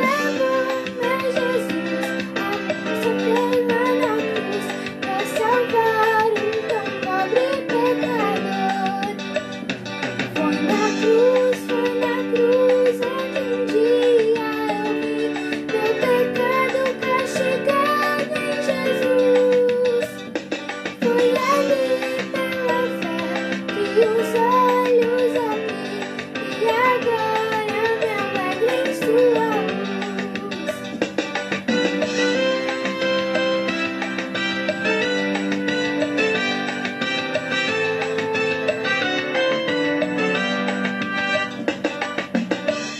remember